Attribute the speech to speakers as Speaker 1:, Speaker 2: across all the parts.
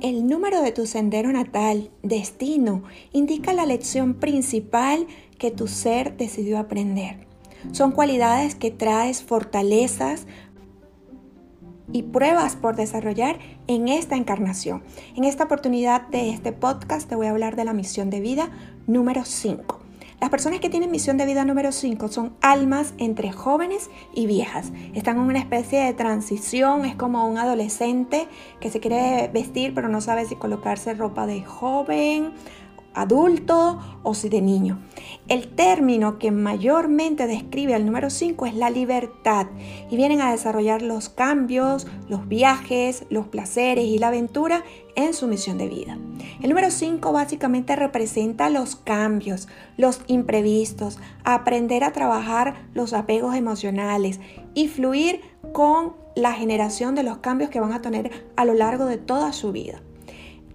Speaker 1: El número de tu sendero natal, destino, indica la lección principal que tu ser decidió aprender. Son cualidades que traes fortalezas y pruebas por desarrollar en esta encarnación. En esta oportunidad de este podcast te voy a hablar de la misión de vida número 5. Las personas que tienen misión de vida número 5 son almas entre jóvenes y viejas. Están en una especie de transición, es como un adolescente que se quiere vestir pero no sabe si colocarse ropa de joven adulto o si de niño. El término que mayormente describe al número 5 es la libertad y vienen a desarrollar los cambios, los viajes, los placeres y la aventura en su misión de vida. El número 5 básicamente representa los cambios, los imprevistos, aprender a trabajar los apegos emocionales y fluir con la generación de los cambios que van a tener a lo largo de toda su vida.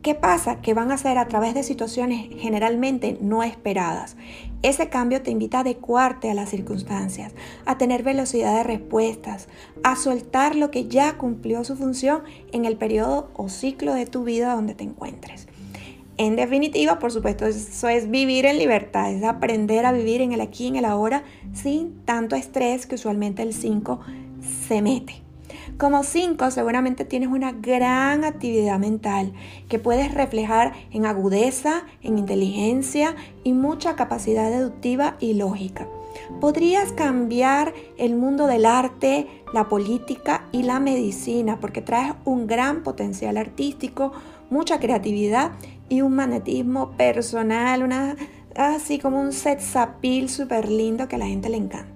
Speaker 1: ¿Qué pasa? Que van a ser a través de situaciones generalmente no esperadas. Ese cambio te invita a adecuarte a las circunstancias, a tener velocidad de respuestas, a soltar lo que ya cumplió su función en el periodo o ciclo de tu vida donde te encuentres. En definitiva, por supuesto, eso es vivir en libertad, es aprender a vivir en el aquí y en el ahora sin tanto estrés que usualmente el 5 se mete. Como 5 seguramente tienes una gran actividad mental que puedes reflejar en agudeza, en inteligencia y mucha capacidad deductiva y lógica. Podrías cambiar el mundo del arte, la política y la medicina porque traes un gran potencial artístico, mucha creatividad y un magnetismo personal, una, así como un set sapil súper lindo que a la gente le encanta.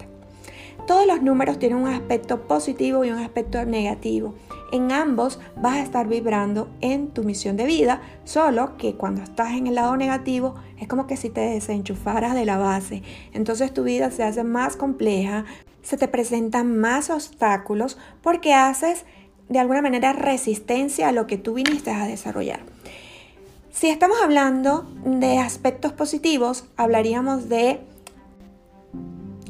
Speaker 1: Todos los números tienen un aspecto positivo y un aspecto negativo. En ambos vas a estar vibrando en tu misión de vida, solo que cuando estás en el lado negativo es como que si te desenchufaras de la base. Entonces tu vida se hace más compleja, se te presentan más obstáculos porque haces de alguna manera resistencia a lo que tú viniste a desarrollar. Si estamos hablando de aspectos positivos, hablaríamos de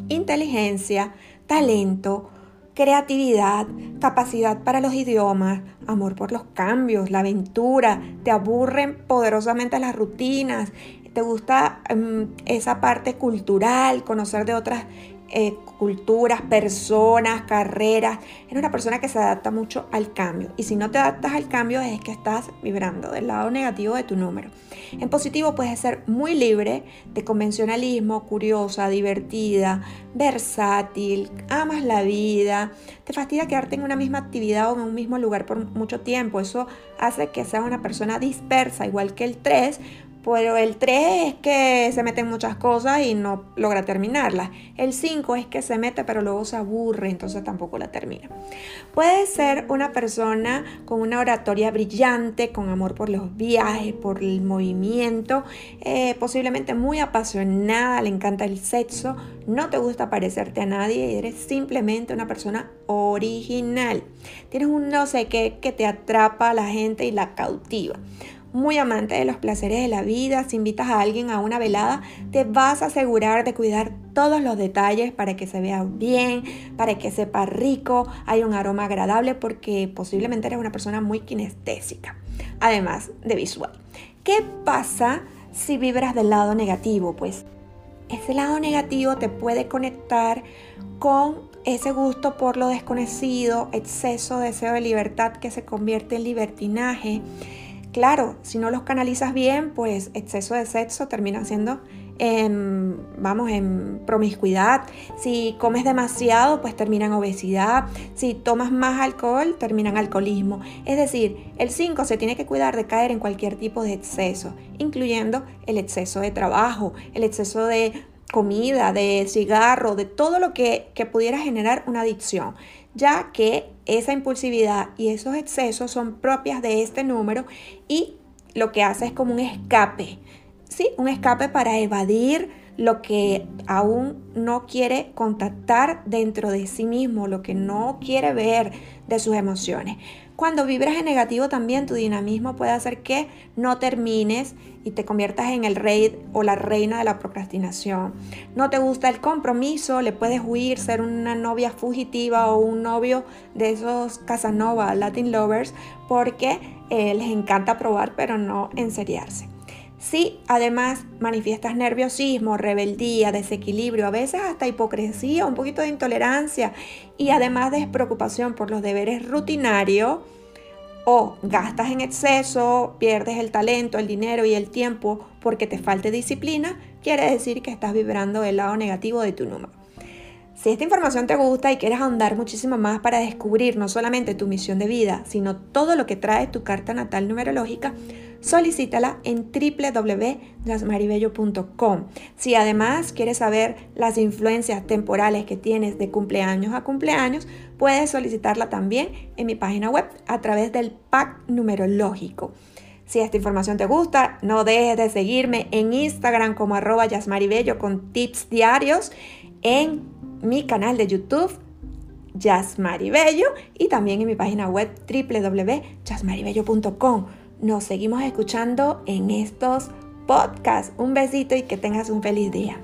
Speaker 1: inteligencia, talento, creatividad, capacidad para los idiomas, amor por los cambios, la aventura, te aburren poderosamente las rutinas, te gusta em, esa parte cultural, conocer de otras eh, culturas, personas, carreras. Eres una persona que se adapta mucho al cambio. Y si no te adaptas al cambio es que estás vibrando del lado negativo de tu número. En positivo puedes ser muy libre de convencionalismo, curiosa, divertida, versátil, amas la vida, te fastidia quedarte en una misma actividad o en un mismo lugar por mucho tiempo. Eso hace que seas una persona dispersa, igual que el 3, pero el 3 es que se mete en muchas cosas y no logra terminarlas. El 5 es que se mete pero luego se aburre, entonces tampoco la termina. Puede ser una persona con una oratoria brillante, con amor por los viajes, por el movimiento, eh, posiblemente muy apasionada, le encanta el sexo, no te gusta parecerte a nadie y eres simplemente una persona original. Tienes un no sé qué que te atrapa a la gente y la cautiva muy amante de los placeres de la vida, si invitas a alguien a una velada, te vas a asegurar de cuidar todos los detalles para que se vea bien, para que sepa rico, hay un aroma agradable porque posiblemente eres una persona muy kinestésica, además de visual. ¿Qué pasa si vibras del lado negativo? Pues ese lado negativo te puede conectar con ese gusto por lo desconocido, exceso deseo de libertad que se convierte en libertinaje Claro, si no los canalizas bien, pues exceso de sexo termina siendo, vamos, en promiscuidad. Si comes demasiado, pues termina en obesidad. Si tomas más alcohol, termina en alcoholismo. Es decir, el 5 se tiene que cuidar de caer en cualquier tipo de exceso, incluyendo el exceso de trabajo, el exceso de comida, de cigarro, de todo lo que, que pudiera generar una adicción, ya que esa impulsividad y esos excesos son propias de este número y lo que hace es como un escape, ¿sí? Un escape para evadir lo que aún no quiere contactar dentro de sí mismo, lo que no quiere ver de sus emociones. Cuando vibras en negativo también tu dinamismo puede hacer que no termines y te conviertas en el rey o la reina de la procrastinación. No te gusta el compromiso, le puedes huir, ser una novia fugitiva o un novio de esos Casanova, Latin lovers, porque eh, les encanta probar pero no enseriarse. Si además manifiestas nerviosismo, rebeldía, desequilibrio, a veces hasta hipocresía, un poquito de intolerancia y además despreocupación por los deberes rutinarios, o gastas en exceso, pierdes el talento, el dinero y el tiempo porque te falte disciplina, quiere decir que estás vibrando el lado negativo de tu número. Si esta información te gusta y quieres ahondar muchísimo más para descubrir no solamente tu misión de vida, sino todo lo que trae tu carta natal numerológica, solicítala en www.jasmaribello.com. Si además quieres saber las influencias temporales que tienes de cumpleaños a cumpleaños, puedes solicitarla también en mi página web a través del pack numerológico. Si esta información te gusta, no dejes de seguirme en Instagram como arroba yasmaribello con tips diarios, en mi canal de YouTube, Jasmaribello, y también en mi página web www.jasmaribello.com. Nos seguimos escuchando en estos podcasts. Un besito y que tengas un feliz día.